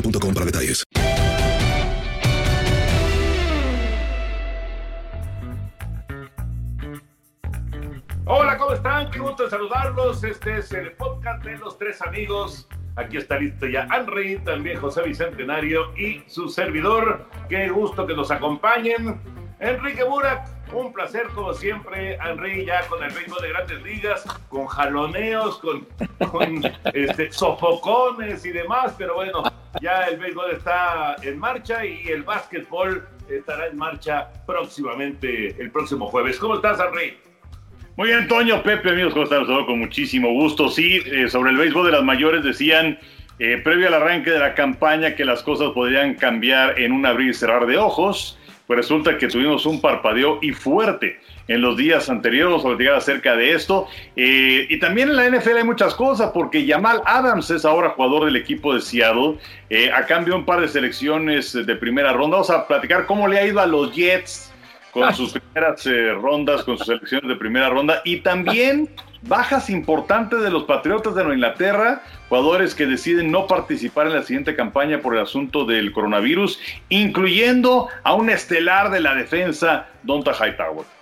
boostmobile.com para detalles. Hola, ¿cómo están? Qué gusto saludarlos. Este es el podcast de los tres amigos. Aquí está listo ya Henry, también José Bicentenario y su servidor. Qué gusto que nos acompañen. Enrique Burak, un placer como siempre. Henry ya con el ritmo de grandes ligas, con jaloneos, con, este, sofocones y demás, pero bueno, ya el béisbol está en marcha y el básquetbol estará en marcha próximamente, el próximo jueves. ¿Cómo estás, Henry? Muy bien, Toño, Pepe, amigos, ¿cómo están? Con muchísimo gusto. Sí, eh, sobre el béisbol de las mayores decían, eh, previo al arranque de la campaña, que las cosas podrían cambiar en un abrir y cerrar de ojos. Pues resulta que tuvimos un parpadeo y fuerte en los días anteriores, sobre llegar acerca de esto. Eh, y también en la NFL hay muchas cosas, porque Jamal Adams es ahora jugador del equipo de Seattle. Eh, a cambio de un par de selecciones de primera ronda, vamos a platicar cómo le ha ido a los Jets con sus primeras eh, rondas, con sus selecciones de primera ronda. Y también bajas importantes de los Patriotas de Nueva Inglaterra, jugadores que deciden no participar en la siguiente campaña por el asunto del coronavirus, incluyendo a un estelar de la defensa, Donta Hightower.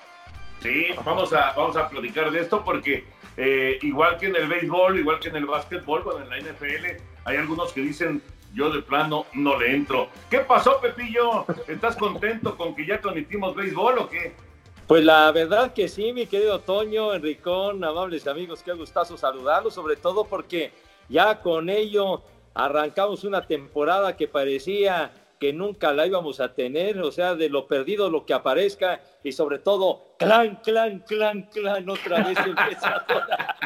Sí, vamos a, vamos a platicar de esto porque eh, igual que en el béisbol, igual que en el básquetbol, bueno, en la NFL, hay algunos que dicen, yo de plano no le entro. ¿Qué pasó, Pepillo? ¿Estás contento con que ya transmitimos béisbol o qué? Pues la verdad que sí, mi querido Toño, Enricón, amables amigos, qué gustazo saludarlos, sobre todo porque ya con ello arrancamos una temporada que parecía que nunca la íbamos a tener, o sea, de lo perdido lo que aparezca y sobre todo, clan, clan, clan, clan, otra vez empezadora.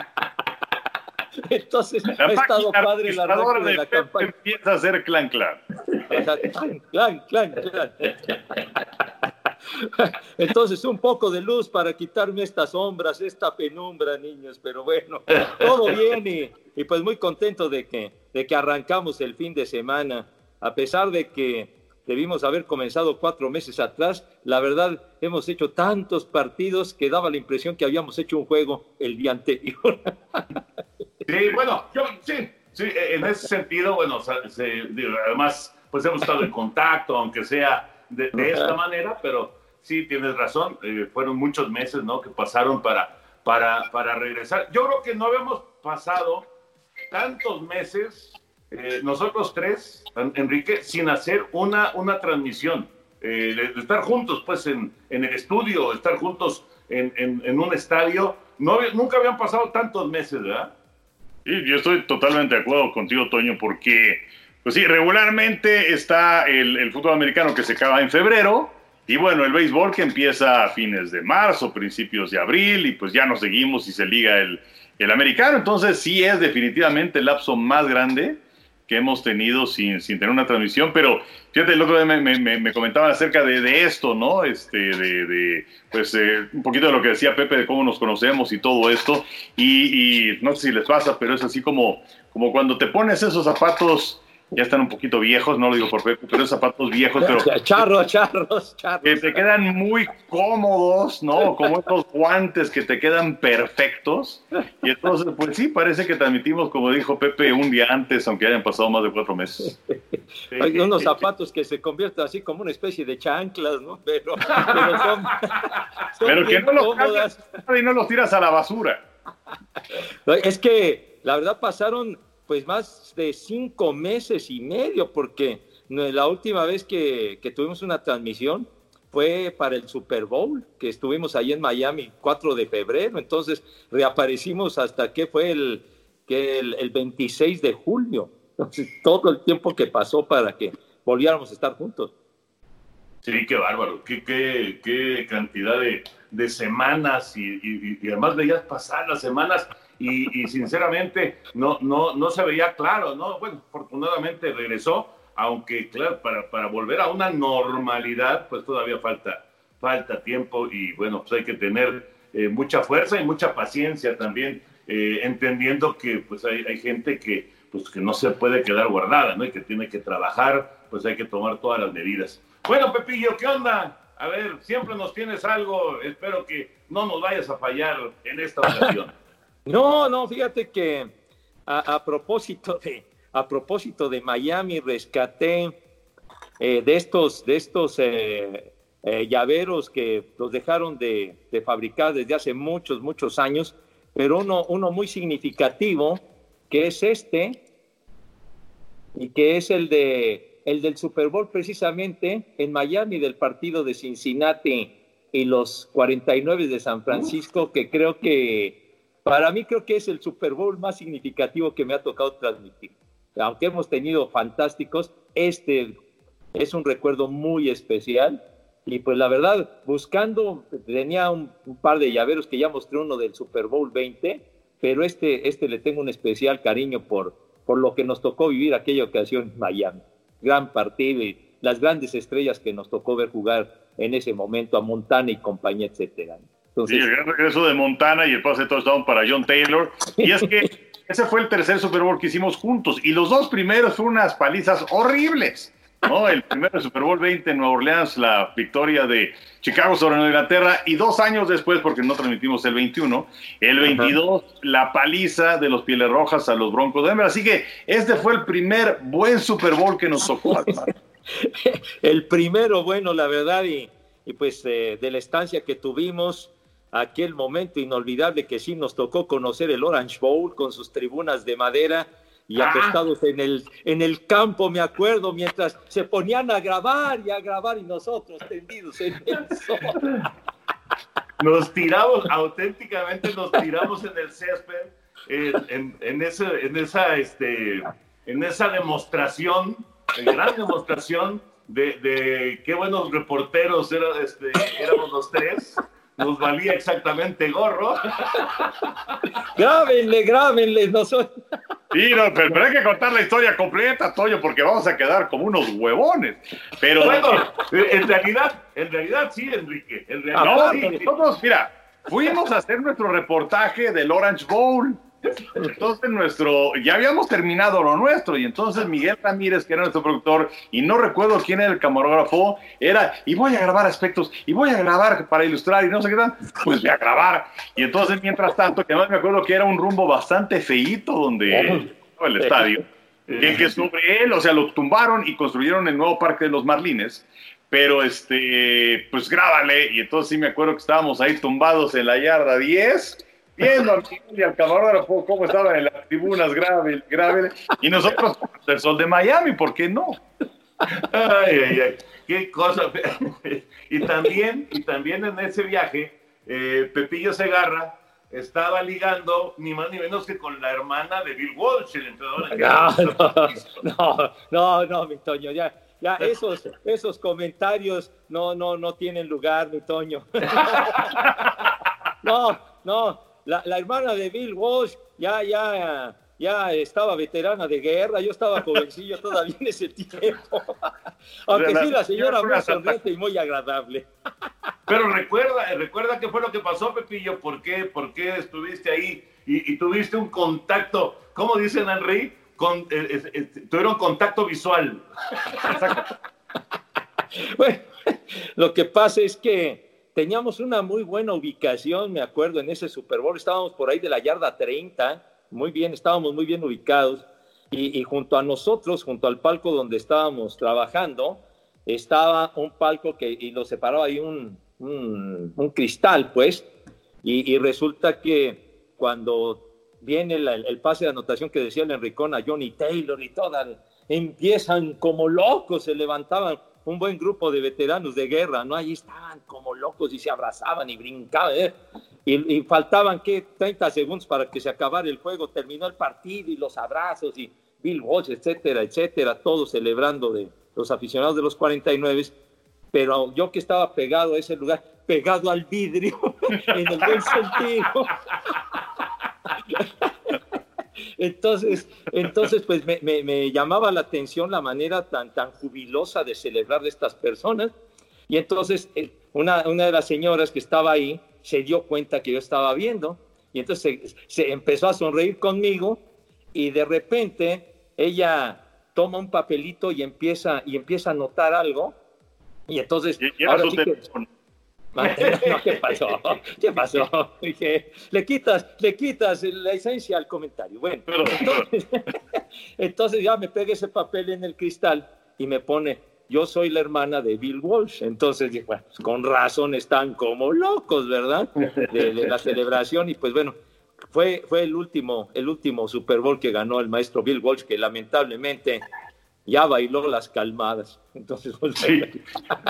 Entonces, ha estado padre la arranque de la campaña. Empieza a ser clan, clan. Clan, clan, clan. Entonces, un poco de luz para quitarme estas sombras, esta penumbra, niños, pero bueno, todo bien y, y, pues muy contento de que, de que arrancamos el fin de semana, a pesar de que debimos haber comenzado cuatro meses atrás, la verdad hemos hecho tantos partidos que daba la impresión que habíamos hecho un juego el día anterior. Sí, bueno, yo sí, sí, en ese sentido, bueno, se, además, pues hemos estado en contacto, aunque sea de, de esta manera, pero sí, tienes razón, eh, fueron muchos meses, ¿no? Que pasaron para, para, para regresar. Yo creo que no habíamos pasado tantos meses, eh, nosotros tres, Enrique, sin hacer una, una transmisión, eh, de, de, estar juntos, pues, en, en el estudio, estar juntos en, en, en un estadio. No, nunca habían pasado tantos meses, ¿verdad? Sí, yo estoy totalmente de acuerdo contigo, Toño, porque, pues sí, regularmente está el, el fútbol americano que se acaba en febrero, y bueno, el béisbol que empieza a fines de marzo, principios de abril, y pues ya nos seguimos y se liga el, el americano. Entonces sí es definitivamente el lapso más grande que hemos tenido sin, sin tener una transmisión, pero fíjate, el otro día me, me, me comentaban acerca de, de, esto, ¿no? Este, de, de pues, eh, un poquito de lo que decía Pepe, de cómo nos conocemos y todo esto, y, y, no sé si les pasa, pero es así como, como cuando te pones esos zapatos ya están un poquito viejos, no lo digo por Pepe, pero zapatos viejos, pero... Charros, charros, charros. Que te quedan muy cómodos, ¿no? Como estos guantes que te quedan perfectos. Y entonces, pues sí, parece que transmitimos, como dijo Pepe, un día antes, aunque hayan pasado más de cuatro meses. Hay unos zapatos que se convierten así como una especie de chanclas, ¿no? Pero, pero son, son Pero que no los cambias y no los tiras a la basura. Es que, la verdad, pasaron pues más de cinco meses y medio, porque la última vez que, que, tuvimos una transmisión fue para el Super Bowl, que estuvimos ahí en Miami 4 de febrero, entonces reaparecimos hasta que fue el, que el, el 26 de julio, entonces todo el tiempo que pasó para que volviéramos a estar juntos. Sí, qué bárbaro, qué, qué, qué cantidad de, de semanas y, y, y, además veías pasar las semanas y, sinceramente no, no, no se veía claro, ¿no? Bueno, afortunadamente regresó, aunque claro, para, para volver a una normalidad, pues todavía falta, falta tiempo y bueno, pues hay que tener eh, mucha fuerza y mucha paciencia también, eh, entendiendo que pues hay, hay gente que, pues, que no se puede quedar guardada, ¿no? Y que tiene que trabajar, pues hay que tomar todas las medidas. Bueno, Pepillo, ¿qué onda? A ver, siempre nos tienes algo, espero que no nos vayas a fallar en esta ocasión. No, no, fíjate que a, propósito de a propósito de Miami rescaté eh, de estos de estos eh, eh, llaveros que los dejaron de, de, fabricar desde hace muchos muchos años, pero uno uno muy significativo que es este y que es el de el del Super Bowl precisamente en Miami del partido de Cincinnati y los 49 de San Francisco que creo que para mí creo que es el Super Bowl más significativo que me ha tocado transmitir. Aunque hemos tenido fantásticos, este es un recuerdo muy especial. Y pues la verdad, buscando, tenía un, un, par de llaveros que ya mostré uno del Super Bowl 20, pero este, este le tengo un especial cariño por, por lo que nos tocó vivir aquella ocasión en Miami. Gran partido y las grandes estrellas que nos tocó ver jugar en ese momento a Montana y compañía, etcétera. Entonces, sí, el gran regreso de Montana y el pase de touchdown para John Taylor. Y es que ese fue el tercer Super Bowl que hicimos juntos. Y los dos primeros fueron unas palizas horribles. ¿no? El primero Super Bowl 20 en Nueva Orleans, la victoria de Chicago sobre Nueva Inglaterra. Y dos años después, porque no transmitimos el 21, el 22, Ajá. la paliza de los Pieles Rojas a los Broncos de Denver. Así que este fue el primer buen Super Bowl que nos tocó. el primero, bueno, la verdad, y, y pues eh, de la estancia que tuvimos aquel momento inolvidable que sí nos tocó conocer el Orange Bowl con sus tribunas de madera y ah. acostados en el, en el campo, me acuerdo, mientras se ponían a grabar y a grabar y nosotros tendidos en el sol. Nos tiramos, auténticamente nos tiramos en el césped, en, en, en, ese, en, esa, este, en esa demostración, en gran demostración de, de qué buenos reporteros era, este, éramos los tres nos valía exactamente gorro. grábenle, grábenle, nosotros. Sí, no, pero, pero, hay que contar la historia completa, Toño, porque vamos a quedar como unos huevones. Pero bueno, en realidad, en realidad sí, Enrique. En realidad, no, sí. nosotros, mira, fuimos a hacer nuestro reportaje del Orange Bowl. Entonces nuestro, ya habíamos terminado lo nuestro y entonces Miguel Ramírez, que era nuestro productor, y no recuerdo quién era el camarógrafo, era, y voy a grabar aspectos, y voy a grabar para ilustrar, y no sé qué tal, pues voy a grabar. Y entonces, mientras tanto, que además me acuerdo que era un rumbo bastante feíto donde oh. el estadio, que, que sobre él, o sea, lo tumbaron y construyeron el nuevo parque de los Marlines, pero este, pues grábale, y entonces sí me acuerdo que estábamos ahí tumbados en la yarda 10, viendo al y al camarógrafo cómo estaban en las tribunas, grave, grave, y nosotros el sol de Miami, ¿por qué no? Ay, ay, ay, qué cosa. Y también, y también en ese viaje, eh, Pepillo Segarra estaba ligando ni más ni menos que con la hermana de Bill Walsh, el entrenador. No, no, no, no, mi Toño, ya, ya esos, esos comentarios no, no, no tienen lugar, mi Toño. No, no, la, la, hermana de Bill Walsh ya, ya, ya estaba veterana de guerra, yo estaba jovencillo todavía en ese tiempo. Aunque sí, la señora muy sonriente y muy agradable. Pero recuerda, recuerda qué fue lo que pasó, Pepillo, ¿por qué, por qué estuviste ahí y, tuviste un contacto, ¿cómo dicen, Henry? Con, eh, eh, eh, tuvieron contacto visual. bueno, lo que pasa es que teníamos una muy buena ubicación, me acuerdo, en ese Super Bowl, estábamos por ahí de la yarda 30, muy bien, estábamos muy bien ubicados, y, junto a nosotros, junto al palco donde estábamos trabajando, estaba un palco que y lo separaba ahí un, un, cristal, pues, y, resulta que cuando viene el, pase de anotación que decía el Enricón a Johnny Taylor y todas, empiezan como locos, se levantaban un buen grupo de veteranos de guerra, ¿no? Ahí estaban como locos y se abrazaban y brincaban, ¿eh? y, faltaban, ¿qué? 30 segundos para que se acabara el juego, terminó el partido y los abrazos y Bill Walsh, etcétera, etcétera, todos celebrando de los aficionados de los 49, pero yo que estaba pegado a ese lugar, pegado al vidrio, en el buen sentido. Entonces, entonces pues me, llamaba la atención la manera tan, tan jubilosa de celebrar de estas personas. Y entonces eh, una, una de las señoras que estaba ahí se dio cuenta que yo estaba viendo y entonces se, empezó a sonreír conmigo y de repente ella toma un papelito y empieza, y empieza a notar algo y entonces... ahora sí que, ¿Qué pasó? ¿Qué pasó? Dije, le quitas, le quitas la esencia al comentario. Bueno, entonces, ya me pega ese papel en el cristal y me pone, yo soy la hermana de Bill Walsh. Entonces dije, bueno, pues, con razón están como locos, ¿verdad? De, la celebración y pues bueno, fue, fue el último, el último Super Bowl que ganó el maestro Bill Walsh, que lamentablemente ya bailó las calmadas. Entonces, sí.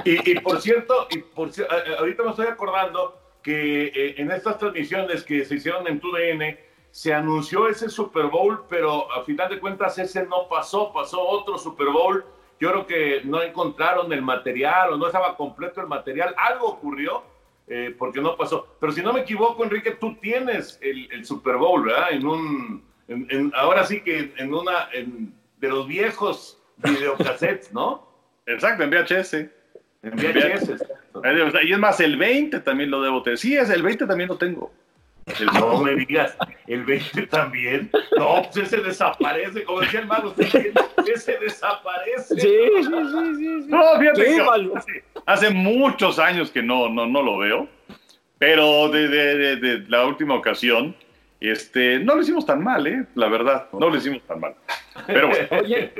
y, por cierto, y por, ahorita me estoy acordando que eh, en estas transmisiones que se hicieron en TUDN, se anunció ese Super Bowl, pero a final de cuentas ese no pasó, pasó otro Super Bowl. Yo creo que no encontraron el material o no estaba completo el material. Algo ocurrió eh, porque no pasó. Pero si no me equivoco, Enrique, tú tienes el, Super Bowl, ¿verdad? En un, ahora sí que en una de los viejos videocassettes, ¿no? Exacto, en VHS. En VHS. Y es más, el 20 también lo debo tener. Sí, es el 20 también lo tengo. no me digas, el 20 también. No, pues ese desaparece, como decía el mago, ese desaparece. Sí, sí, sí, sí. No, fíjate hace, muchos años que no, no, no lo veo, pero de, de, de la última ocasión este, no lo hicimos tan mal, ¿eh? La verdad, no lo hicimos tan mal. Pero bueno. Oye,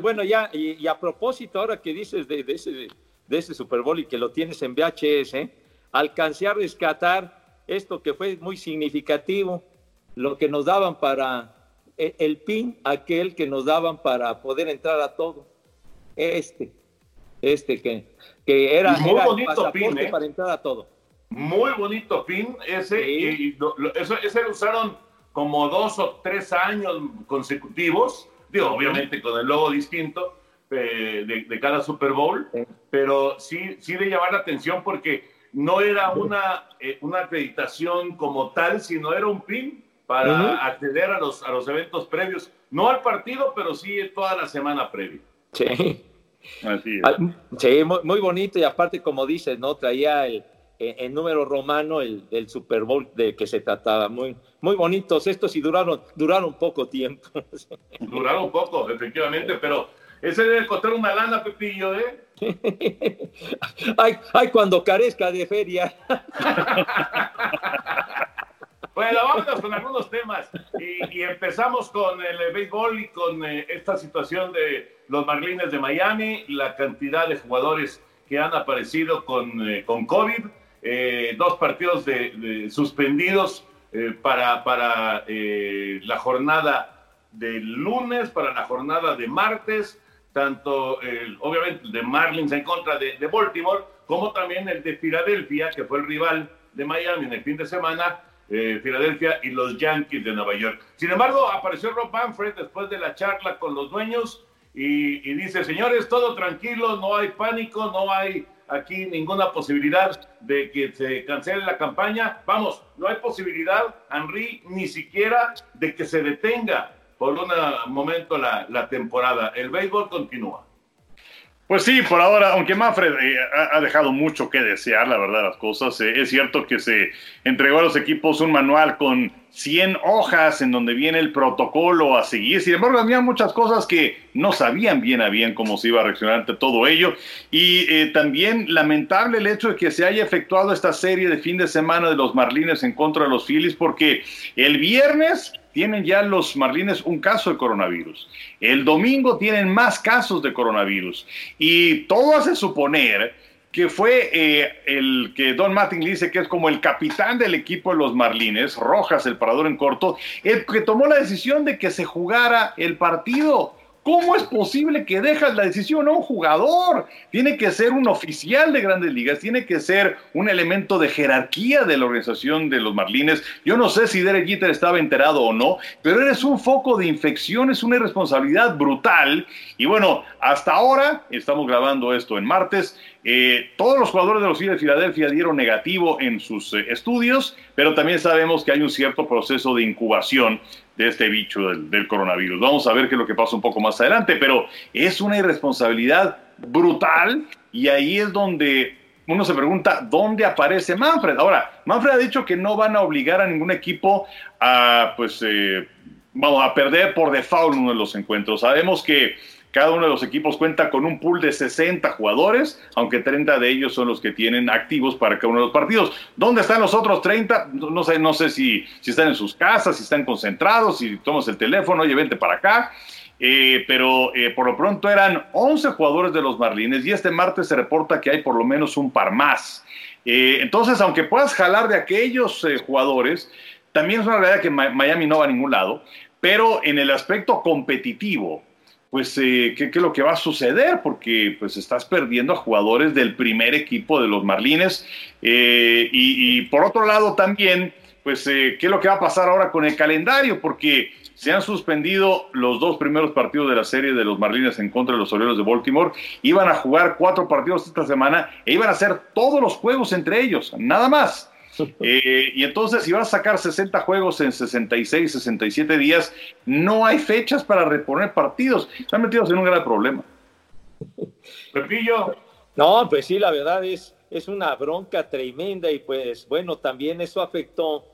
bueno, ya, y, a propósito, ahora que dices de, ese, de ese Super Bowl y que lo tienes en VHS, ¿eh? alcancé a rescatar esto que fue muy significativo, lo que nos daban para e, el, pin, aquel que nos daban para poder entrar a todo. Este, este que, que era, muy bonito pin, ¿eh? para entrar a todo. Muy bonito pin ese. Y, eso, ese lo usaron como dos o tres años consecutivos. Digo, obviamente con el logo distinto eh, de, cada Super Bowl. Pero sí, sí de llamar la atención porque no era una, eh, una acreditación como tal, sino era un pin para acceder a los, a los eventos previos. No al partido, pero sí toda la semana previa. Sí. Así es. Sí, muy, muy bonito y aparte, como dices, ¿no? Traía el, en número romano el, Super Bowl de que se trataba. Muy, muy bonitos estos y duraron, duraron poco tiempo. Duraron poco, efectivamente, pero ese debe costar una lana, Pepillo, ¿eh? ay, ay, cuando carezca de feria. Bueno, vámonos con algunos temas y, empezamos con el béisbol y con eh, esta situación de los Marlines de Miami, la cantidad de jugadores que han aparecido con, eh, con COVID eh, dos partidos de, suspendidos eh, para, para eh, la jornada del lunes, para la jornada de martes, tanto obviamente el de Marlins en contra de, Baltimore, como también el de Filadelfia, que fue el rival de Miami en el fin de semana, Filadelfia y los Yankees de Nueva York. Sin embargo, apareció Rob Manfred después de la charla con los dueños y, y dice, señores, todo tranquilo, no hay pánico, no hay aquí ninguna posibilidad de que se cancele la campaña. Vamos, no hay posibilidad, Henry, ni siquiera de que se detenga por un momento la, temporada. El béisbol continúa. Pues sí, por ahora, aunque Manfred eh, ha, dejado mucho que desear, la verdad, las cosas. Eh, es cierto que se entregó a los equipos un manual con 100 hojas en donde viene el protocolo a seguir. Sin embargo, había muchas cosas que no sabían bien a bien cómo se iba a reaccionar ante todo ello. Y eh, también lamentable el hecho de que se haya efectuado esta serie de fin de semana de los Marlines en contra de los Phillies, porque el viernes tienen ya los Marlines un caso de coronavirus. El domingo tienen más casos de coronavirus. Y todo hace suponer que fue eh, el que Don Martin dice que es como el capitán del equipo de los Marlines, Rojas, el parador en corto, el que tomó la decisión de que se jugara el partido. ¿Cómo es posible que dejas la decisión a un jugador? Tiene que ser un oficial de grandes ligas, tiene que ser un elemento de jerarquía de la organización de los Marlines. Yo no sé si Derek Jeter estaba enterado o no, pero eres un foco de infección, es una irresponsabilidad brutal. Y bueno, hasta ahora, estamos grabando esto en martes, eh, todos los jugadores de los Phillies de Filadelfia dieron negativo en sus eh, estudios, pero también sabemos que hay un cierto proceso de incubación de este bicho del, coronavirus. Vamos a ver qué es lo que pasa un poco más adelante, pero es una irresponsabilidad brutal y ahí es donde uno se pregunta dónde aparece Manfred. Ahora, Manfred ha dicho que no van a obligar a ningún equipo a, pues, eh, vamos a perder por default uno de los encuentros. Sabemos que cada uno de los equipos cuenta con un pool de 60 jugadores, aunque 30 de ellos son los que tienen activos para cada uno de los partidos. ¿Dónde están los otros 30? No sé, no sé si, si están en sus casas, si están concentrados, si tomas el teléfono, oye, vente para acá. Eh, pero eh, por lo pronto eran 11 jugadores de los Marlines y este martes se reporta que hay por lo menos un par más. Eh, entonces, aunque puedas jalar de aquellos jugadores, también es una realidad que Miami no va a ningún lado, pero en el aspecto competitivo, pues eh, ¿qué, es lo que va a suceder, porque pues estás perdiendo a jugadores del primer equipo de los Marlines eh, y, por otro lado también, pues eh, qué es lo que va a pasar ahora con el calendario, porque se han suspendido los dos primeros partidos de la serie de los Marlines en contra de los Orioles de Baltimore, iban a jugar cuatro partidos esta semana e iban a hacer todos los juegos entre ellos, nada más. Eh, y entonces, si vas a sacar 60 juegos en 66, 67 días, no hay fechas para reponer partidos. Están metidos en un gran problema. Pepillo. No, pues sí, la verdad es, es una bronca tremenda y pues bueno, también eso afectó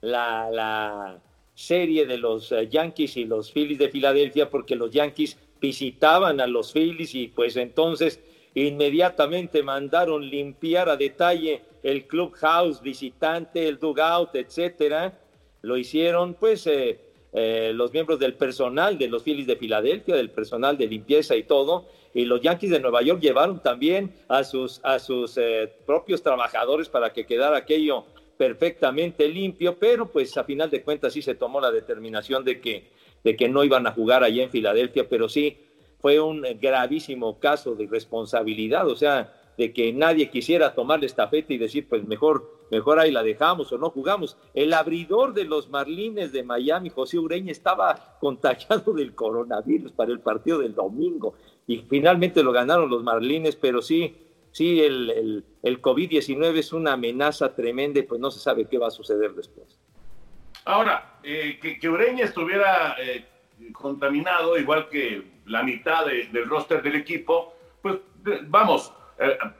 la, la serie de los eh, Yankees y los Phillies de Filadelfia porque los Yankees visitaban a los Phillies y pues entonces inmediatamente mandaron limpiar a detalle el clubhouse visitante, el dugout, etcétera. Lo hicieron, pues, eh, eh, los miembros del personal de los Phillies de Filadelfia, del personal de limpieza y todo. Y los Yankees de Nueva York llevaron también a sus, a sus eh, propios trabajadores para que quedara aquello perfectamente limpio, pero pues a final de cuentas sí se tomó la determinación de que, de que no iban a jugar allá en Filadelfia, pero sí fue un gravísimo caso de responsabilidad, o sea, de que nadie quisiera tomar esta estafeta y decir, pues mejor, mejor ahí la dejamos o no jugamos. El abridor de los Marlines de Miami, José Ureña, estaba contagiado del coronavirus para el partido del domingo y finalmente lo ganaron los Marlines, pero sí, sí, el, el, COVID-19 es una amenaza tremenda y pues no se sabe qué va a suceder después. Ahora, eh, que, Ureña estuviera eh, contaminado, igual que la mitad del roster del equipo, pues vamos,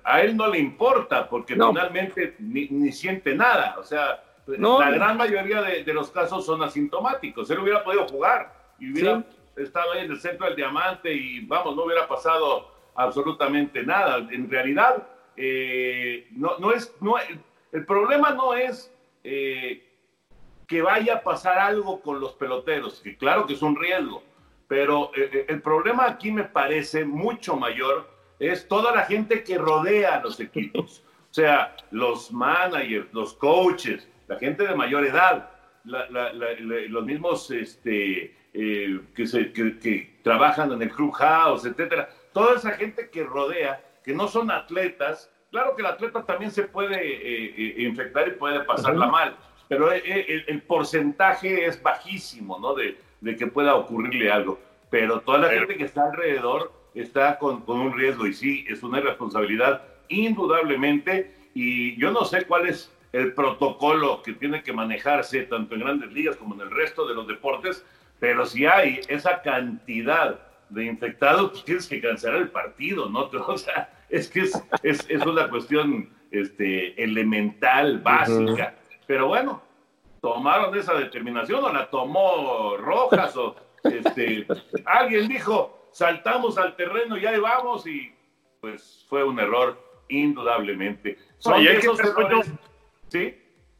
a él no le importa porque finalmente ni, siente nada. O sea, la gran mayoría de, los casos son asintomáticos. Él hubiera podido jugar y hubiera estado ahí en el centro del diamante y vamos, no hubiera pasado absolutamente nada. En realidad, eh, no, no, es, no, el problema no es eh, que vaya a pasar algo con los peloteros, que claro que es un riesgo, pero el problema aquí me parece mucho mayor es toda la gente que rodea a los equipos. O sea, los managers, los coaches, la gente de mayor edad, los mismos este, eh, que, se, que, trabajan en el clubhouse, etcétera. Toda esa gente que rodea, que no son atletas, claro que el atleta también se puede eh, eh, infectar y puede pasarla mal, pero el, porcentaje es bajísimo, ¿no? De, de, que pueda ocurrirle algo. Pero toda la gente que está alrededor está con, un riesgo y sí, es una irresponsabilidad indudablemente y yo no sé cuál es el protocolo que tiene que manejarse tanto en grandes ligas como en el resto de los deportes pero si hay esa cantidad de infectados, pues tienes que cancelar el partido, ¿no? O sea, es que es, es, es una cuestión este, elemental, básica. Pero bueno, tomaron esa determinación o la tomó Rojas o este, alguien dijo, saltamos al terreno y ahí vamos y pues fue un error indudablemente. Son hay esos que- errores- ¿Sí?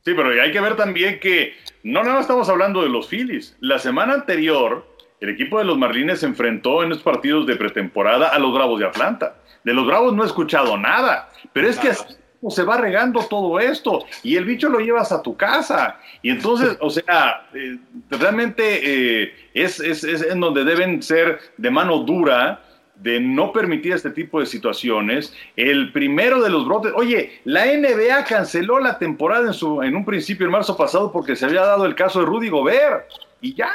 Sí, pero hay que ver también que no nada más estamos hablando de los Phillies. La semana anterior, el equipo de los Marlines se enfrentó en los partidos de pretemporada a los Bravos de Atlanta. De los Bravos no he escuchado nada, pero es que así como se va regando todo esto y el bicho lo llevas a tu casa. Y entonces, o sea, eh, realmente eh, es, es, es en donde deben ser de mano dura de no permitir este tipo de situaciones. El primero de los brotes, oye, la NBA canceló la temporada en, su, en un principio en marzo pasado porque se había dado el caso de Rudy Gobert y ya.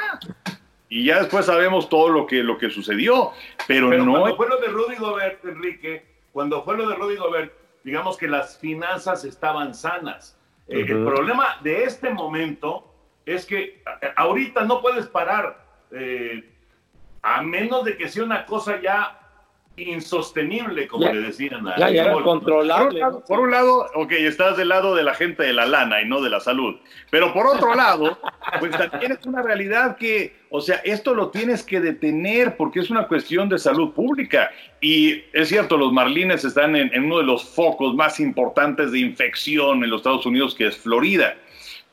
Y ya después sabemos todo lo que, lo que sucedió, pero, Pero no... cuando fue lo de Rudy Gobert, Enrique, cuando fue lo de Rudy Gobert, digamos que las finanzas estaban sanas. Eh, El problema de este momento es que ahorita no puedes parar, eh, a menos de que sea una cosa ya insostenible, como Ya- le decían a ya- ya era. Por un, controlable. lado, por un lado, ok, estás del lado de la gente de la lana y no de la salud. Pero por otro lado, pues también es una realidad que, o sea, esto lo tienes que detener porque es una cuestión de salud pública. Y es cierto, los marlines están en, en uno de los focos más importantes de infección en los Estados Unidos, que es Florida.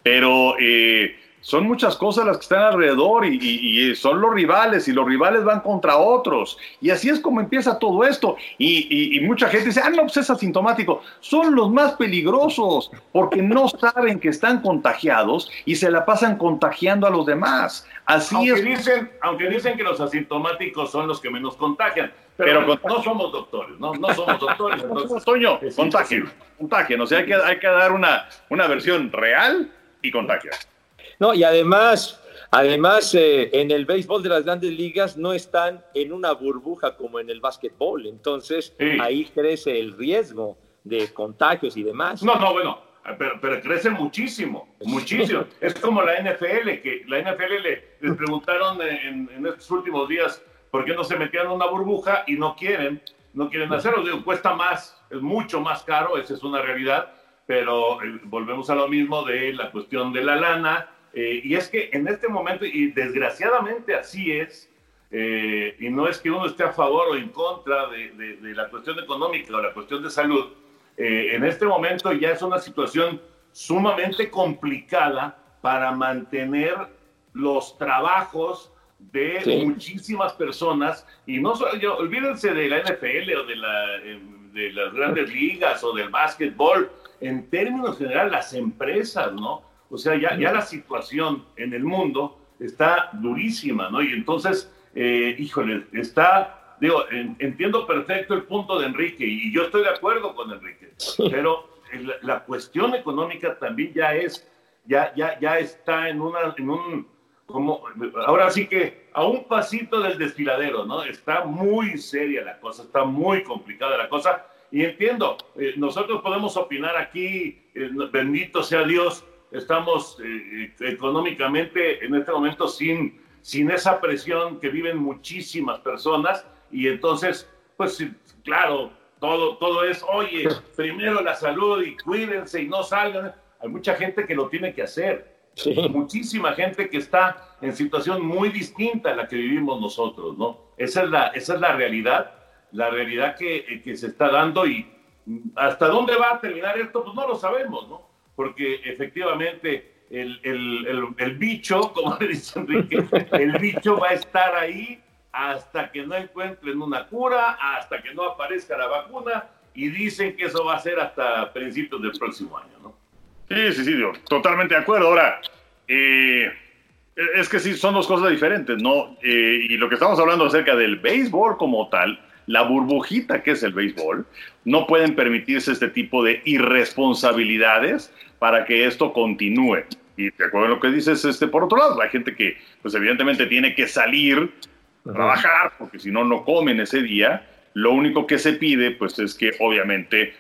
Pero eh, son muchas cosas las que están alrededor y, y- y son los rivales y los rivales van contra otros. Y así es como empieza todo esto. Y, mucha gente dice, ah, no, pues es asintomático. Son los más peligrosos porque no saben que están contagiados y se la pasan contagiando a los demás. Así Aunque es. dicen, aunque dicen que los asintomáticos son los que menos contagian, pero, no somos doctores, no, no somos doctores. entonces, Toño, contagien, contagien. O sea, hay que, hay que dar una, una versión real y contagiar. No, y además, además eh, en el béisbol de las grandes ligas no están en una burbuja como en el básquetbol, entonces Sí. ahí crece el riesgo de contagios y demás. No, no, bueno, pero, pero crece muchísimo, muchísimo. Es como la NFL, que la NFL le, les preguntaron en, en estos últimos días por qué no se metían en una burbuja y no quieren, no quieren hacerlo. Digo, cuesta más, es mucho más caro, esa es una realidad, pero eh, volvemos a lo mismo de la cuestión de la lana. eh, y es que en este momento, y desgraciadamente así es, eh, y no es que uno esté a favor o en contra de, de- de la cuestión económica o la cuestión de salud, eh, en este momento ya es una situación sumamente complicada para mantener los trabajos de Sí. muchísimas personas y no solo yo, olvídense de la NFL o de, la, eh, de las grandes ligas o del básquetbol, en términos generales las empresas, ¿no? O sea, ya, ya la situación en el mundo está durísima, ¿no? Y entonces, eh, híjole, está, digo, en- entiendo perfecto el punto de Enrique y yo estoy de acuerdo con Enrique, pero el- la cuestión económica también ya es, ya, ya, ya está en, una, en un, como, ahora sí que a un pasito del desfiladero, ¿no? Está muy seria la cosa, está muy complicada la cosa. Y entiendo, eh, nosotros podemos opinar aquí, eh, bendito sea Dios, estamos eh, eh, económicamente en este momento sin, sin esa presión que viven muchísimas personas y entonces, pues sí, claro, todo, todo es, oye, primero la salud y cuídense y no salgan. Hay mucha gente que lo tiene que hacer. Muchísima gente que está en situación muy distinta a la que vivimos nosotros, ¿no? Esa es la, esa es la realidad, la realidad que, eh, que se está dando y hasta dónde va a terminar esto, pues no lo sabemos, ¿no? Porque efectivamente el, el, el, el bicho, como le dice Enrique, el bicho va a estar ahí hasta que no encuentren una cura, hasta que no aparezca la vacuna y dicen que eso va a ser hasta principios del próximo año, ¿no? Sí, sí, sí, yo totalmente de acuerdo. Ahora, eh, es que sí, son dos cosas diferentes, ¿no? Eh, y lo que estamos hablando acerca del béisbol como tal, la burbujita que es el béisbol, no pueden permitirse este tipo de irresponsabilidades para que esto continúe. Y de acuerdo a lo que dices, este, por otro lado, hay gente que, pues evidentemente tiene que salir, trabajar, porque si no, no comen ese día. Lo único que se pide, pues es que obviamente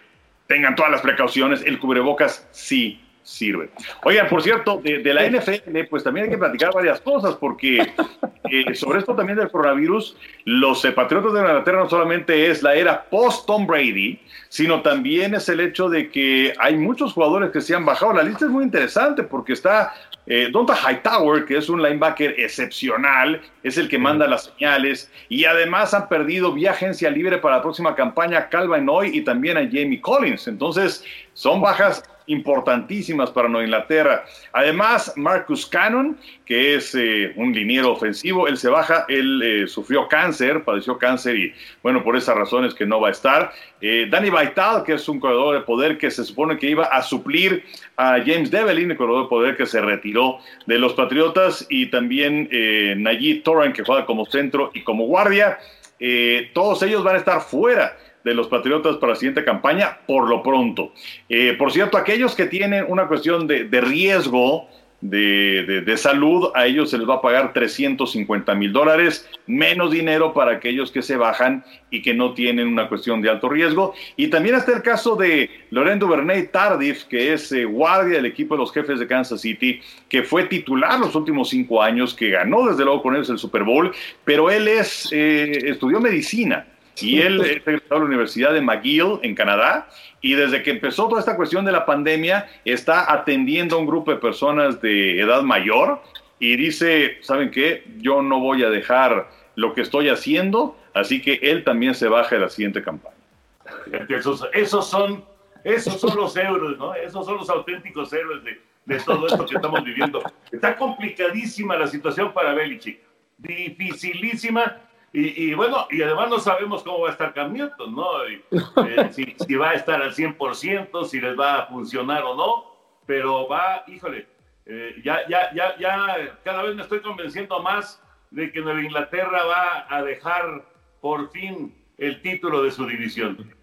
tengan todas las precauciones. El cubrebocas sí sirve. Oigan, por cierto, de, la NFL, pues también hay que platicar varias cosas, porque eh, sobre esto también del coronavirus, los eh, Patriotas de Inglaterra no solamente es la era post-Tom Brady, sino también es el hecho de que hay muchos jugadores que se han bajado. La lista es muy interesante porque está eh, Donta Hightower, que es un linebacker excepcional, es el que manda las señales y además han perdido vía agencia libre para la próxima campaña Calvin Noy y también a Jamie Collins. Entonces, son bajas importantísimas para Nueva Inglaterra. Además, Marcus Cannon, que es eh, un liniero ofensivo, él se baja, él eh, sufrió cáncer, padeció cáncer y bueno, por esas razones que no va a estar. Eh, Danny Vital, que es un corredor de poder que se supone que iba a suplir a James Devlin, el corredor de poder que se retiró de los Patriotas, y también eh, Najee Torrent, que juega como centro y como guardia. todos ellos van a estar fuera de los Patriotas para la siguiente campaña, por lo pronto. Eh, por cierto, aquellos que tienen una cuestión de, riesgo de, de, salud, a ellos se les va a pagar 350 mil dólares, menos dinero para aquellos que se bajan y que no tienen una cuestión de alto riesgo. Y también está el caso de Lorenzo Bernay Tardif, que es eh, guardia del equipo de los jefes de Kansas City, que fue titular los últimos cinco años, que ganó desde luego con ellos el Super Bowl, pero él es, eh, estudió medicina y él es egresado de la Universidad de McGill en Canadá y desde que empezó toda esta cuestión de la pandemia está atendiendo a un grupo de personas de edad mayor y dice, ¿saben qué? Yo no voy a dejar lo que estoy haciendo, así que él también se baja de la siguiente campaña. Esos, esos, son, esos son los héroes, ¿no? Esos son los auténticos héroes de, de todo esto que estamos viviendo. Está complicadísima la situación para Belichick, dificilísima y, bueno, y además no sabemos cómo va a estar Cam Newton, ¿no? Eh, si, va a estar al 100%, si les va a funcionar o no, pero va, híjole, eh, ya, ya, ya, ya, cada vez me estoy convenciendo más de que Nueva Inglaterra va a dejar por fin el título de su división.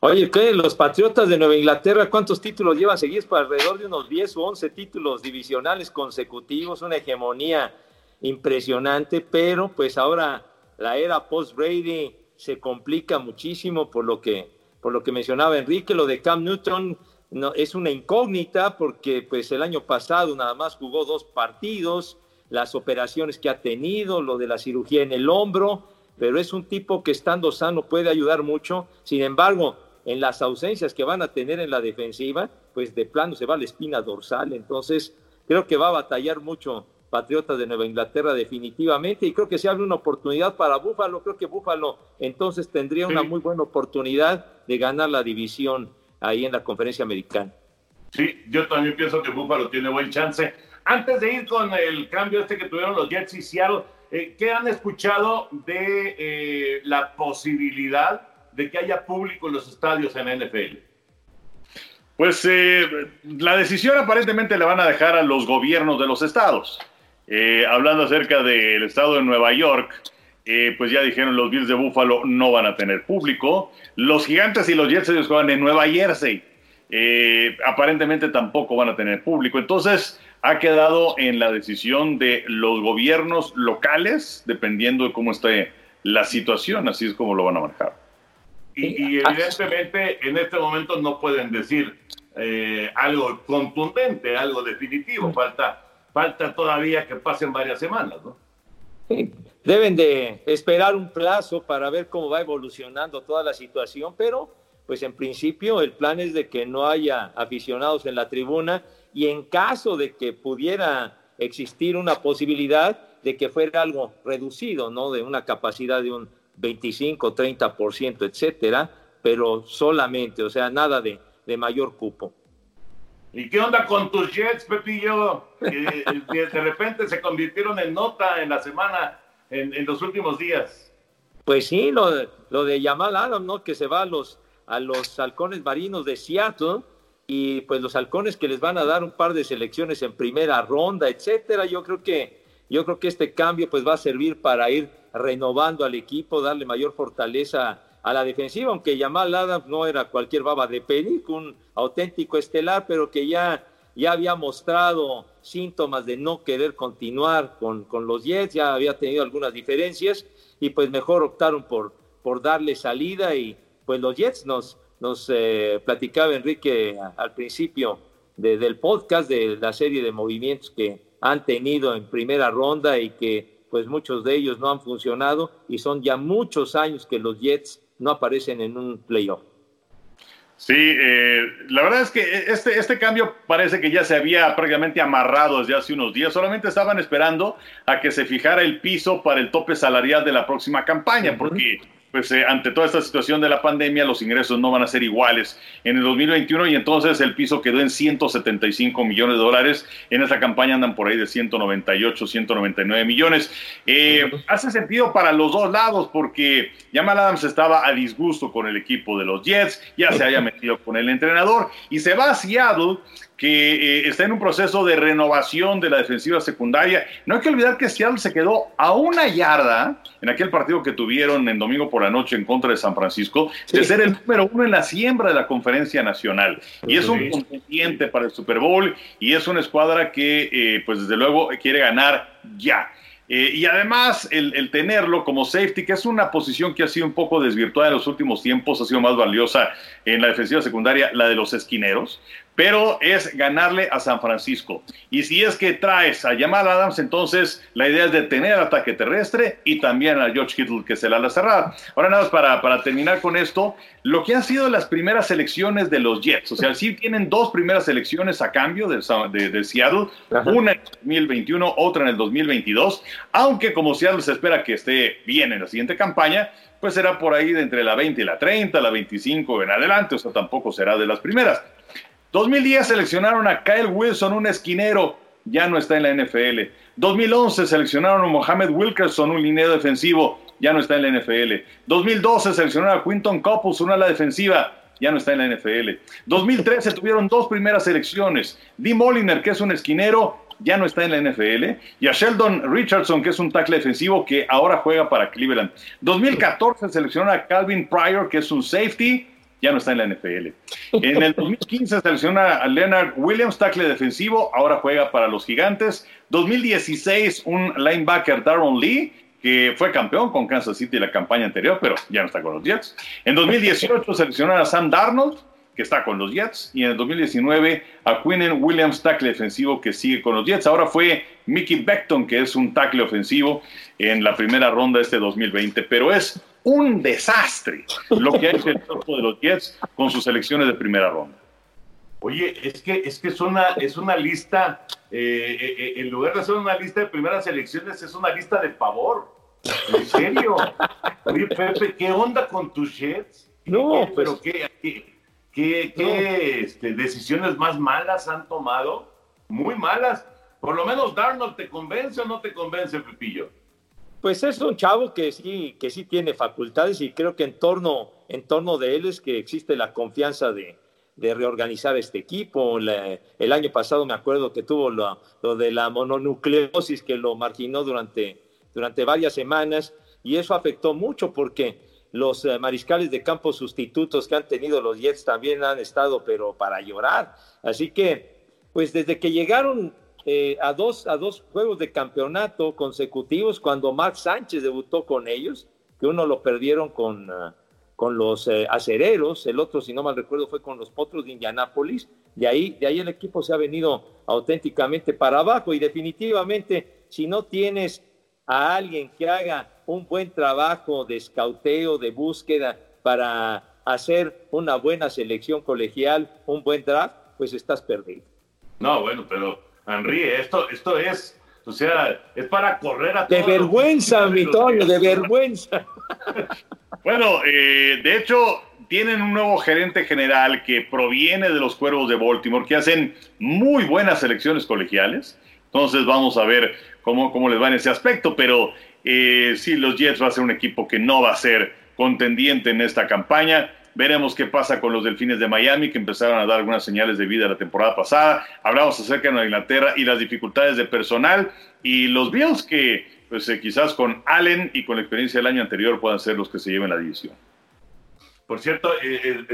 Oye, ¿qué? Los Patriotas de Nueva Inglaterra, ¿cuántos títulos llevan seguidos? Para alrededor de unos 10 o 11 títulos divisionales consecutivos, una hegemonía impresionante, pero pues ahora la era post-Brady se complica muchísimo por lo que, por lo que mencionaba Enrique, lo de Cam Newton no, es una incógnita porque pues el año pasado nada más jugó dos partidos, las operaciones que ha tenido, lo de la cirugía en el hombro, pero es un tipo que estando sano puede ayudar mucho. Sin embargo, en las ausencias que van a tener en la defensiva, pues de plano se va la espina dorsal, entonces creo que va a batallar mucho Patriotas de Nueva Inglaterra definitivamente y creo que se abre una oportunidad para Búfalo, creo que Búfalo entonces tendría una muy buena oportunidad de ganar la división ahí en la conferencia americana. Sí, yo también pienso que Búfalo tiene buen chance. Antes de ir con el cambio este que tuvieron los Jets y Seattle, eh, ¿qué han escuchado de eh, la posibilidad de que haya público en los estadios en la NFL? Pues eh, la decisión aparentemente la van a dejar a los gobiernos de los estados. Eh, hablando acerca del estado de Nueva York, eh, pues ya dijeron los Bills de Buffalo no van a tener público. Los Gigantes y los Jets ellos juegan en Nueva Jersey. Eh, aparentemente tampoco van a tener público. Entonces ha quedado en la decisión de los gobiernos locales, dependiendo de cómo esté la situación. Así es como lo van a manejar. Y, evidentemente en este momento no pueden decir algo contundente, algo definitivo. Falta falta todavía que pasen varias semanas, ¿no? Deben de esperar un plazo para ver cómo va evolucionando toda la situación, pero pues en principio el plan es de que no haya aficionados en la tribuna y en caso de que pudiera existir una posibilidad de que fuera algo reducido, ¿no? De una capacidad de un 25, 30%, etcétera, pero solamente, o sea, nada de, de mayor cupo. ¿Y qué onda con tus Jets, Pepillo? Que, de repente se convirtieron en nota en la semana, en, los últimos días. Pues sí, lo, lo de Yamal Adam, ¿no? Que se va a los, a los halcones marinos de Seattle y pues los halcones que les van a dar un par de selecciones en primera ronda, etcétera. Yo creo que, yo creo que este cambio pues va a servir para ir renovando al equipo, darle mayor fortaleza a la defensiva, aunque Yamal Adams no era cualquier baba de peli, un auténtico estelar, pero que ya, ya había mostrado síntomas de no querer continuar con, con, los Jets, ya había tenido algunas diferencias y pues mejor optaron por, por darle salida y pues los Jets nos, nos eh, platicaba Enrique al principio del podcast, de la serie de movimientos que han tenido en primera ronda y que pues muchos de ellos no han funcionado y son ya muchos años que los Jets no aparecen en un playoff. Sí, eh, la verdad es que este, este cambio parece que ya se había prácticamente amarrado desde hace unos días. Solamente estaban esperando a que se fijara el piso para el tope salarial de la próxima campaña, porque pues eh, ante toda esta situación de la pandemia, los ingresos no van a ser iguales en el 2021 y entonces el piso quedó en 175 millones de dólares. En esta campaña andan por ahí de 198, 199 millones. Eh, hace sentido para los dos lados porque Jamal Adams estaba a disgusto con el equipo de los Jets, ya se haya metido con el entrenador y se va a Seattle que eh, está en un proceso de renovación de la defensiva secundaria. No hay que olvidar que Seattle se quedó a una yarda en aquel partido que tuvieron en domingo por la noche en contra de San Francisco, de ser el número uno en la siembra de la conferencia nacional. Y es un contendiente para el Super Bowl y es una escuadra que, eh, pues desde luego, quiere ganar ya. Eh, y además el, tenerlo como safety, que es una posición que ha sido un poco desvirtuada en los últimos tiempos, ha sido más valiosa en la defensiva secundaria, la de los esquineros pero es ganarle a San Francisco. Y si es que traes a Jamal Adams, entonces la idea es detener el ataque terrestre y también a George Kittle, que se la la cerrada. Ahora nada más para, para terminar con esto, lo que han sido las primeras selecciones de los Jets, o sea, sí tienen dos primeras selecciones a cambio de, de, Seattle, una en el 2021, otra en el 2022, aunque como Seattle se espera que esté bien en la siguiente campaña, pues será por ahí de entre la 20 y la 30, la 25 en adelante, o sea, tampoco será de las primeras. 2010 seleccionaron a Kyle Wilson, un esquinero, ya no está en la NFL. 2011 seleccionaron a Mohamed Wilkerson, un lineo defensivo, ya no está en la NFL. 2012 seleccionaron a Quinton Coppus, una ala defensiva, ya no está en la NFL. 2013 tuvieron dos primeras selecciones. Dee Moliner, que es un esquinero, ya no está en la NFL. Y a Sheldon Richardson, que es un tackle defensivo que ahora juega para Cleveland. 2014 seleccionaron a Calvin Pryor, que es un safety ya no está en la NFL. En el 2015 selecciona a Leonard Williams, tackle defensivo, ahora juega para los Gigantes. 2016 un linebacker Darren Lee, que fue campeón con Kansas City la campaña anterior, pero ya no está con los Jets. En 2018 selecciona a Sam Darnold, que está con los Jets, y en el 2019 a Quinnen Williams, tackle defensivo, que sigue con los Jets. Ahora fue Mickey Beckton, que es un tackle ofensivo en la primera ronda de este 2020, pero es un desastre lo que ha hecho el cuerpo de los Jets con sus selecciones de primera ronda. Oye, es que es que es una es una lista eh, eh, eh, en lugar de hacer una lista de primeras selecciones es una lista de pavor. En serio. Oye, Pepe, ¿qué onda con tus Jets? No, pero qué, qué, qué, este, decisiones más malas han tomado, muy malas. Por lo menos Darnold te convence o no te convence, Pepillo. Pues es un chavo que sí, que sí tiene facultades y creo que en torno, en torno de él es que existe la confianza de, reorganizar este equipo. el año pasado me acuerdo que tuvo lo, de la mononucleosis que lo marginó durante, durante varias semanas y eso afectó mucho porque los eh, mariscales de campo sustitutos que han tenido los Jets también han estado, pero para llorar. Así que, pues desde que llegaron eh, a, dos, a dos juegos de campeonato consecutivos cuando Mark Sánchez debutó con ellos, que uno lo perdieron con, ah, con los eh, acereros, el otro, si no mal recuerdo, fue con los potros de Indianápolis. De ahí, de ahí el equipo se ha venido auténticamente para abajo y definitivamente, si no tienes a alguien que haga un buen trabajo de escauteo, de búsqueda para hacer una buena selección colegial, un buen draft, pues estás perdido. No, bueno, pero Henry, esto, esto es, o sea, es para correr a De vergüenza, mi Toño, de vergüenza. bueno, eh, de hecho, tienen un nuevo gerente general que proviene de los Cuervos de Baltimore, que hacen muy buenas selecciones colegiales. Entonces vamos a ver cómo, cómo les va en ese aspecto, pero eh, sí, los Jets va a ser un equipo que no va a ser contendiente en esta campaña. Veremos qué pasa con los Delfines de Miami, que empezaron a dar algunas señales de vida la temporada pasada. Hablamos acerca de Inglaterra y las dificultades de personal. Y los Bills, que pues, eh, quizás con Allen y con la experiencia del año anterior puedan ser los que se lleven la división. Por cierto, eh,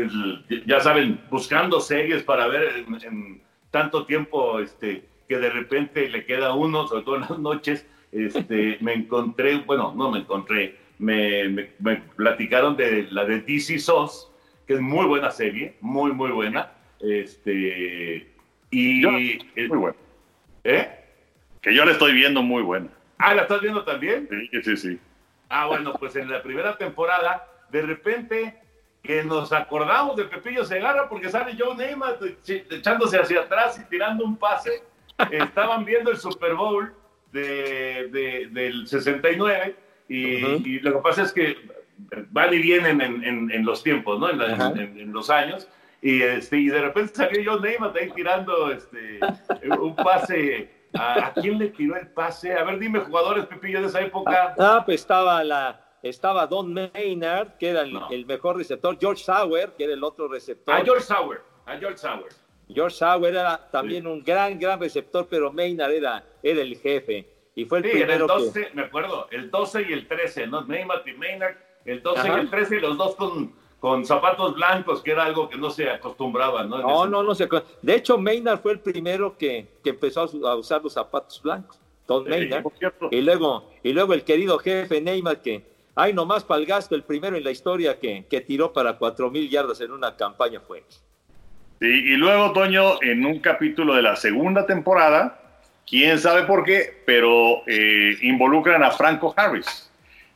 ya saben, buscando series para ver en, tanto tiempo este, que de repente le queda uno, sobre todo en las noches, este, me encontré, bueno, no me encontré, me, platicaron de la de DC SOS, que es muy buena serie, muy, muy buena. Este, Y. Yo- eh, muy bueno. ¿Eh? Que yo la estoy viendo muy buena. Ah, ¿la estás viendo también? Sí, sí, sí. Ah, bueno, pues en la primera temporada, de repente que nos acordamos de Pepillo Segarra porque sale Joe Neymar ch- echándose hacia atrás y tirando un pase. Estaban viendo el Super Bowl de, de- del 69 y, y lo que pasa es que van y vienen en, en- en los tiempos, ¿no? En, la- Ajá. en- en los años. Y, este, y de repente salió Joe Neymar ahí tirando este, un pase. ¿A, a quién le tiró el pase? A ver, dime jugadores, Pepillo, de esa época. Ah, pues estaba la estaba Don Maynard, que era el, el mejor receptor, George Sauer, que era el otro receptor. A George Sauer, a George Sauer. George Sauer era también un gran, gran receptor, pero Maynard era, era el jefe. Y fue el Sí, en el primero que... 12, me acuerdo, el 12 y el 13, ¿no? Neymar y Maynard, el 12 Ajá. y el 13, y los dos con, con zapatos blancos, que era algo que no se acostumbraba, ¿no? En No, ese- no, no se acuerda. De hecho, Maynard fue el primero que, que empezó a usar los zapatos blancos. Don Sí, Maynard. por cierto. Y luego, y luego el querido jefe Neymar, que hay nomás para el gasto, el primero en la historia que, que tiró para cuatro mil yardas en una campaña fue. Sí, y luego, Toño, en un capítulo de la segunda temporada, quién sabe por qué, pero eh, involucran a Franco Harris.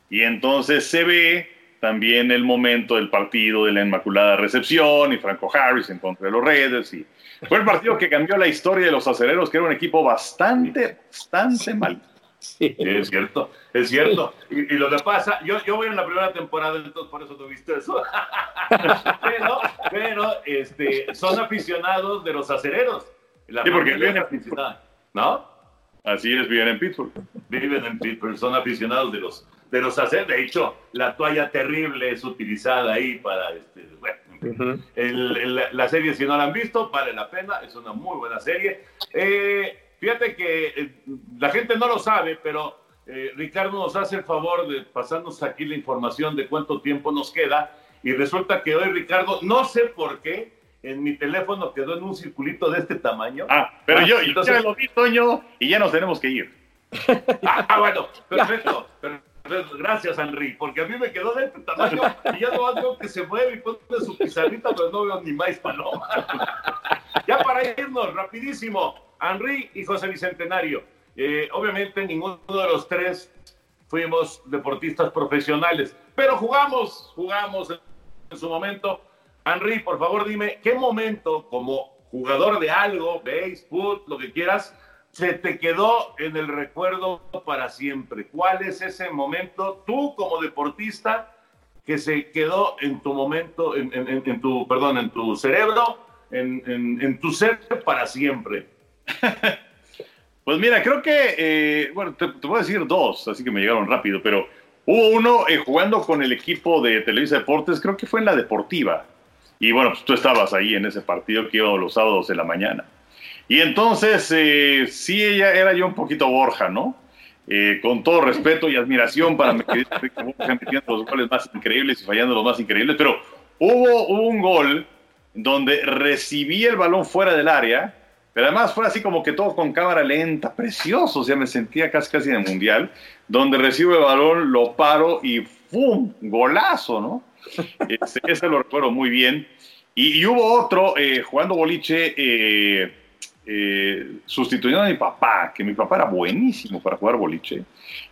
Y entonces se ve también el momento del partido de la Inmaculada Recepción y Franco Harris en contra de los Raiders. Y fue el partido que cambió la historia de los acereros, que era un equipo bastante, bastante mal. Sí, es cierto, es cierto. Y, y lo que pasa, yo, yo voy en la primera temporada, entonces por eso tuviste eso. pero, pero este, son aficionados de los acereros. La Sí, porque viven- aficionada, ¿no? Así es, viven en Pittsburgh. Viven en Pittsburgh, son aficionados de los, de los acereros. De hecho, la toalla terrible es utilizada ahí para, este, bueno, en fin. El- el- la serie, si no la han visto, vale la pena, es una muy buena serie. Eh, fíjate que eh, la gente no lo sabe, pero eh, Ricardo nos hace el favor de pasarnos aquí la información de cuánto tiempo nos queda. Y resulta que hoy, Ricardo, no sé por qué, en mi teléfono quedó en un circulito de este tamaño. Ah, pero yo, yo entonces- ya lo vi, Toño, y ya nos tenemos que ir. Ah, bueno, perfecto. perfecto. Gracias, Henry, porque a mí me quedó de este tamaño y ya no veo que se mueve y pone su pizarrita, pero no veo ni más paloma. ya para irnos, rapidísimo, Henry y José Bicentenario. Eh, obviamente ninguno de los tres fuimos deportistas profesionales, pero jugamos, jugamos en su momento. Henry, por favor, dime, ¿qué momento como jugador de algo, base, foot, lo que quieras, se te quedó en el recuerdo para siempre? ¿Cuál es ese momento, tú como deportista, que se quedó en tu momento, en, tu, perdón, en tu cerebro, en, tu ser para siempre? Pues mira, creo que, eh, bueno, te, te voy a decir dos, así que me llegaron rápido, pero hubo uno eh, jugando con el equipo de Televisa Deportes, creo que fue en la Deportiva. Y bueno, pues tú estabas ahí en ese partido que iba los sábados de la mañana. Y entonces, eh, sí, ella era yo un poquito Borja, ¿no? Eh, con todo respeto y admiración para mi querido Borja, metiendo los goles más increíbles y fallando los más increíbles, pero hubo, hubo un gol donde recibí el balón fuera del área, pero además fue así como que todo con cámara lenta, precioso, o sea, me sentía casi casi en el mundial, donde recibo el balón, lo paro y ¡pum! Golazo, ¿no? Ese, ese lo recuerdo muy bien. Y, y hubo otro eh, jugando boliche, eh, eh, sustituyendo a mi papá, que mi papá era buenísimo para jugar boliche.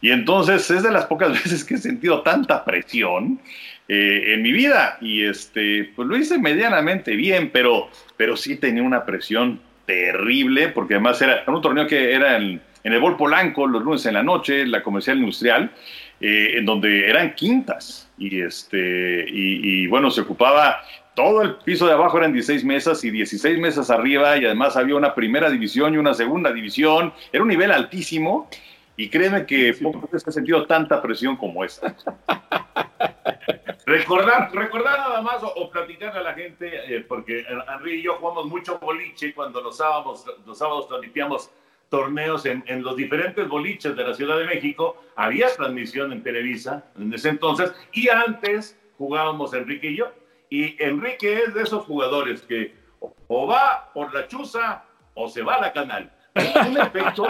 Y entonces es de las pocas veces que he sentido tanta presión eh, en mi vida. Y este, pues lo hice medianamente bien, pero, pero sí tenía una presión terrible, porque además era, era un torneo que era en, en el Bol Polanco, los lunes en la noche, la comercial industrial, eh, en donde eran quintas. Y, este, y, y bueno, se ocupaba todo el piso de abajo eran 16 mesas y 16 mesas arriba y además había una primera división y una segunda división. Era un nivel altísimo y créeme que pocas veces he sentido tanta presión como esta. Recordar, recordar nada más o, o platicarle a la gente, eh, porque Henry y yo jugamos mucho boliche cuando los sábados, los sábados transmitíamos torneos en, en los diferentes boliches de la Ciudad de México. Había transmisión en Televisa en ese entonces y antes jugábamos Enrique y yo. Y Enrique es de esos jugadores que o, va por la chuza o se va a la canal. Un efecto,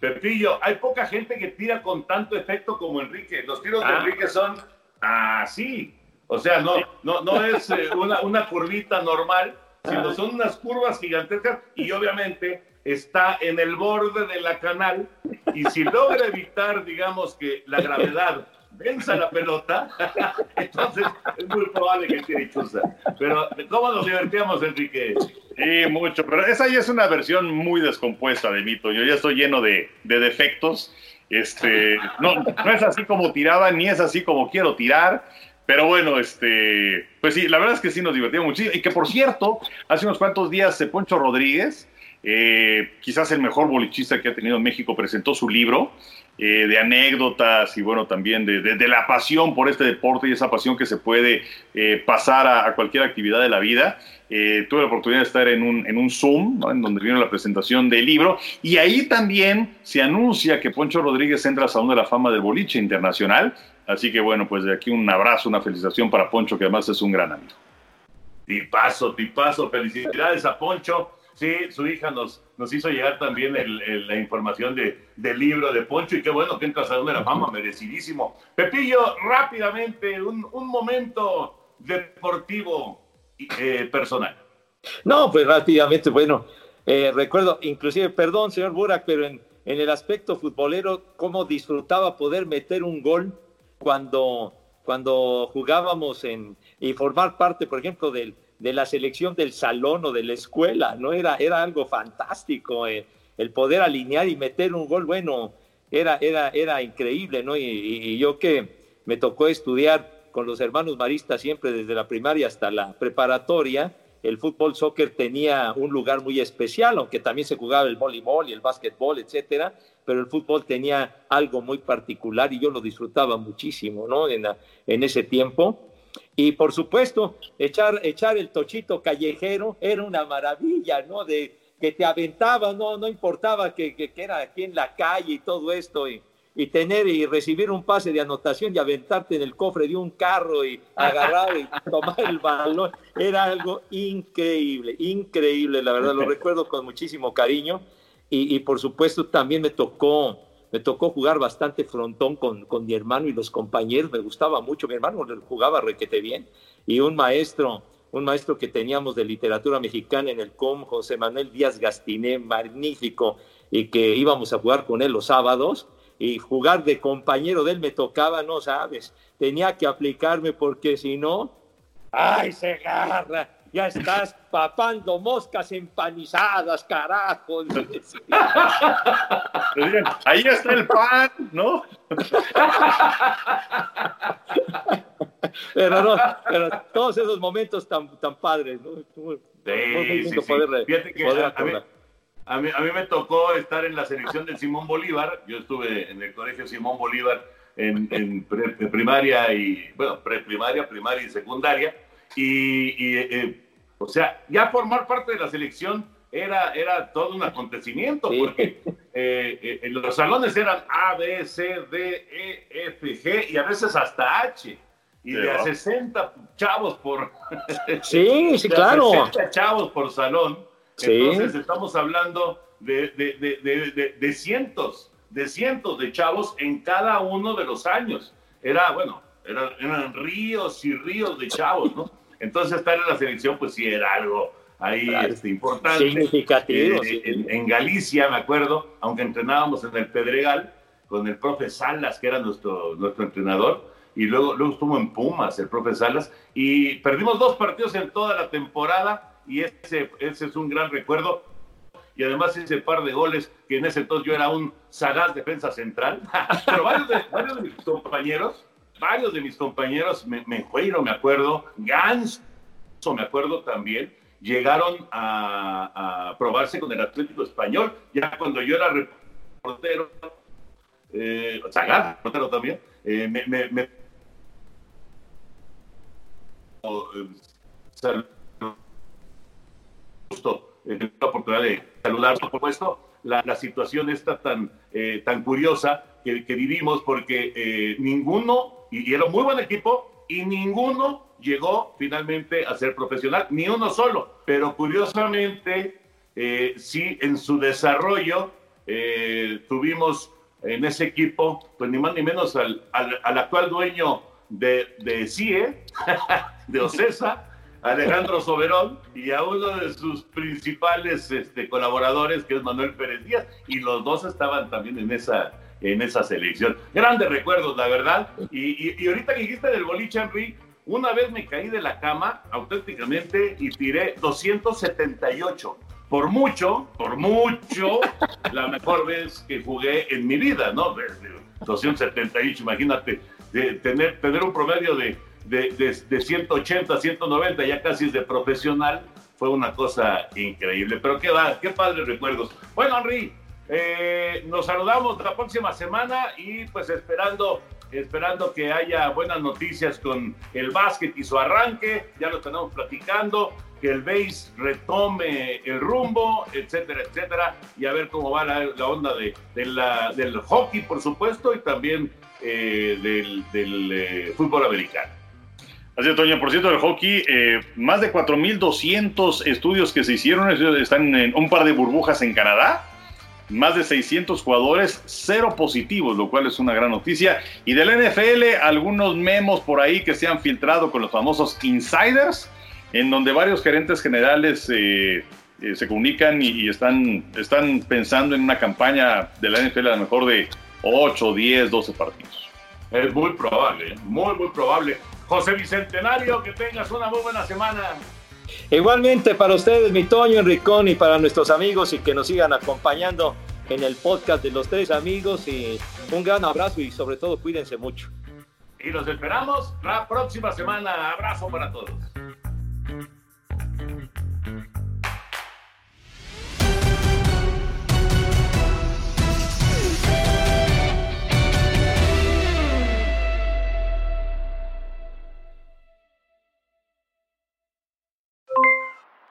Pepillo, hay poca gente que tira con tanto efecto como Enrique. Los tiros de Ah. Enrique son así. O sea, no, no, no es eh, una, una curvita normal, sino son unas curvas gigantescas y obviamente está en el borde de la canal y si logra evitar, digamos, que la gravedad venza la pelota, entonces es muy probable que tire chuza. Pero, ¿cómo nos divertíamos, Enrique? Sí, mucho, pero esa ya es una versión muy descompuesta de mito. Yo ya estoy lleno de, de defectos. Este, no, no es así como tiraba, ni es así como quiero tirar. Pero bueno, este, pues sí, la verdad es que sí nos divertimos muchísimo. Y que por cierto, hace unos cuantos días Poncho Rodríguez, eh, quizás el mejor bolichista que ha tenido México, presentó su libro eh, de anécdotas y bueno, también de, la pasión por este deporte y esa pasión que se puede eh, pasar a, cualquier actividad de la vida. tuve la oportunidad de estar en un, en un Zoom, en donde vino la presentación del libro, y ahí también se anuncia que Poncho Rodríguez entra al Salón de la Fama del Boliche Internacional. Así que bueno, pues de aquí un abrazo, una felicitación para Poncho, que además es un gran amigo. Tipazo, tipazo, felicidades a Poncho Sí, su hija nos, nos hizo llegar también la información de, del libro de Poncho y qué bueno que entra a de la Fama, merecidísimo. Pepillo, rápidamente, un, un momento deportivo eh, personal. No, pues rápidamente, bueno, eh, recuerdo, inclusive, perdón, señor Burak, pero en, en el aspecto futbolero, cómo disfrutaba poder meter un gol cuando, cuando jugábamos en, y formar parte, por ejemplo, del, de la selección del salón o de la escuela, ¿no? Era, era algo fantástico, eh, el poder alinear y meter un gol, bueno, era, era, era increíble, ¿no? Y, yo que me tocó estudiar con los hermanos maristas siempre desde la primaria hasta la preparatoria, el fútbol soccer tenía un lugar muy especial, aunque también se jugaba el voleibol y el básquetbol, etcétera, pero el fútbol tenía algo muy particular y yo lo disfrutaba muchísimo, ¿no? En, en ese tiempo. Y por supuesto, echar, echar el tochito callejero era una maravilla, ¿no? De que te aventaba, no, no importaba que, que, era aquí en la calle y todo esto, y, y, tener y recibir un pase de anotación y aventarte en el cofre de un carro y agarrar y tomar el balón, era algo increíble, increíble, la verdad, lo recuerdo con muchísimo cariño. Y, y por supuesto también me tocó me tocó jugar bastante frontón con, con, mi hermano y los compañeros, me gustaba mucho, mi hermano jugaba requete bien, y un maestro, un maestro que teníamos de literatura mexicana en el COM, José Manuel Díaz Gastiné, magnífico, y que íbamos a jugar con él los sábados, y jugar de compañero de él me tocaba, no sabes, tenía que aplicarme porque si no, ¡ay, se agarra! Ya estás papando moscas empanizadas, carajo. Ahí está el pan, ¿no? pero no, pero todos esos momentos tan, tan padres, ¿no? Sí, sí, Fíjate que a, mí, a, mí, me tocó estar en la selección del Simón Bolívar. Yo estuve en el colegio Simón Bolívar en, en primaria y, bueno, preprimaria, primaria y secundaria. Y, eh, o sea, ya formar parte de la selección era, era todo un acontecimiento, porque eh, eh, los salones eran A, B, C, D, E, F, G y a veces hasta H. Y de a 60 chavos por. Sí, sí, claro. 60 chavos por salón. Entonces estamos hablando de, de, de, de, cientos, de cientos de chavos en cada uno de los años. Era, bueno, eran, eran ríos y ríos de chavos, ¿no? Entonces estar en la selección, pues sí era algo ahí este, importante. Significativo. Eh, en, Galicia, me acuerdo, aunque entrenábamos en el Pedregal, con el profe Salas, que era nuestro, nuestro entrenador, y luego, luego estuvo en Pumas el profe Salas, y perdimos dos partidos en toda la temporada, y ese, ese es un gran recuerdo. Y además ese par de goles, que en ese entonces yo era un sagaz defensa central, pero varios de, varios de mis compañeros varios de mis compañeros, me, me me acuerdo, Gans, me acuerdo también, llegaron a, probarse con el Atlético Español, ya cuando yo era reportero, eh, reportero también, eh, me, me, justo la oportunidad de saludar, por supuesto, la, la situación está tan, eh, tan curiosa que, que, vivimos porque eh, ninguno y, era un muy buen equipo y ninguno llegó finalmente a ser profesional, ni uno solo. Pero curiosamente, eh, sí, en su desarrollo eh, tuvimos en ese equipo, pues ni más ni menos al, al, actual dueño de, de CIE, de Ocesa, Alejandro Soberón, y a uno de sus principales este, colaboradores, que es Manuel Pérez Díaz, y los dos estaban también en esa, en esa selección. Grandes recuerdos, la verdad. Y, y, ahorita que dijiste del boliche, Henry, una vez me caí de la cama auténticamente y tiré 278. Por mucho, por mucho, la mejor vez que jugué en mi vida, ¿no? 278, imagínate, de tener, tener un promedio de, de, de, 180, 190, ya casi es de profesional, fue una cosa increíble. Pero qué, va, qué padres recuerdos. Bueno, Henry, eh, nos saludamos la próxima semana y pues esperando, esperando que haya buenas noticias con el básquet y su arranque, ya lo tenemos platicando, que el base retome el rumbo, etcétera, etcétera, y a ver cómo va la, onda de, del hockey, por supuesto, y también eh, del, eh, fútbol americano. Así es, Toño. Por cierto, el hockey, más de 4.200 estudios que se hicieron, están en un par de burbujas en Canadá más de 600 jugadores, cero positivos, lo cual es una gran noticia. Y del NFL, algunos memos por ahí que se han filtrado con los famosos insiders, en donde varios gerentes generales eh, eh, se comunican y, están, están pensando en una campaña de la NFL a lo mejor de 8, 10, 12 partidos. Es muy probable, muy, muy probable. José Bicentenario, que tengas una muy buena semana. Igualmente para ustedes, mi Toño Enricón, y para nuestros amigos y que nos sigan acompañando en el podcast de los tres amigos. Y un gran abrazo y sobre todo cuídense mucho. Y los esperamos la próxima semana. Abrazo para todos.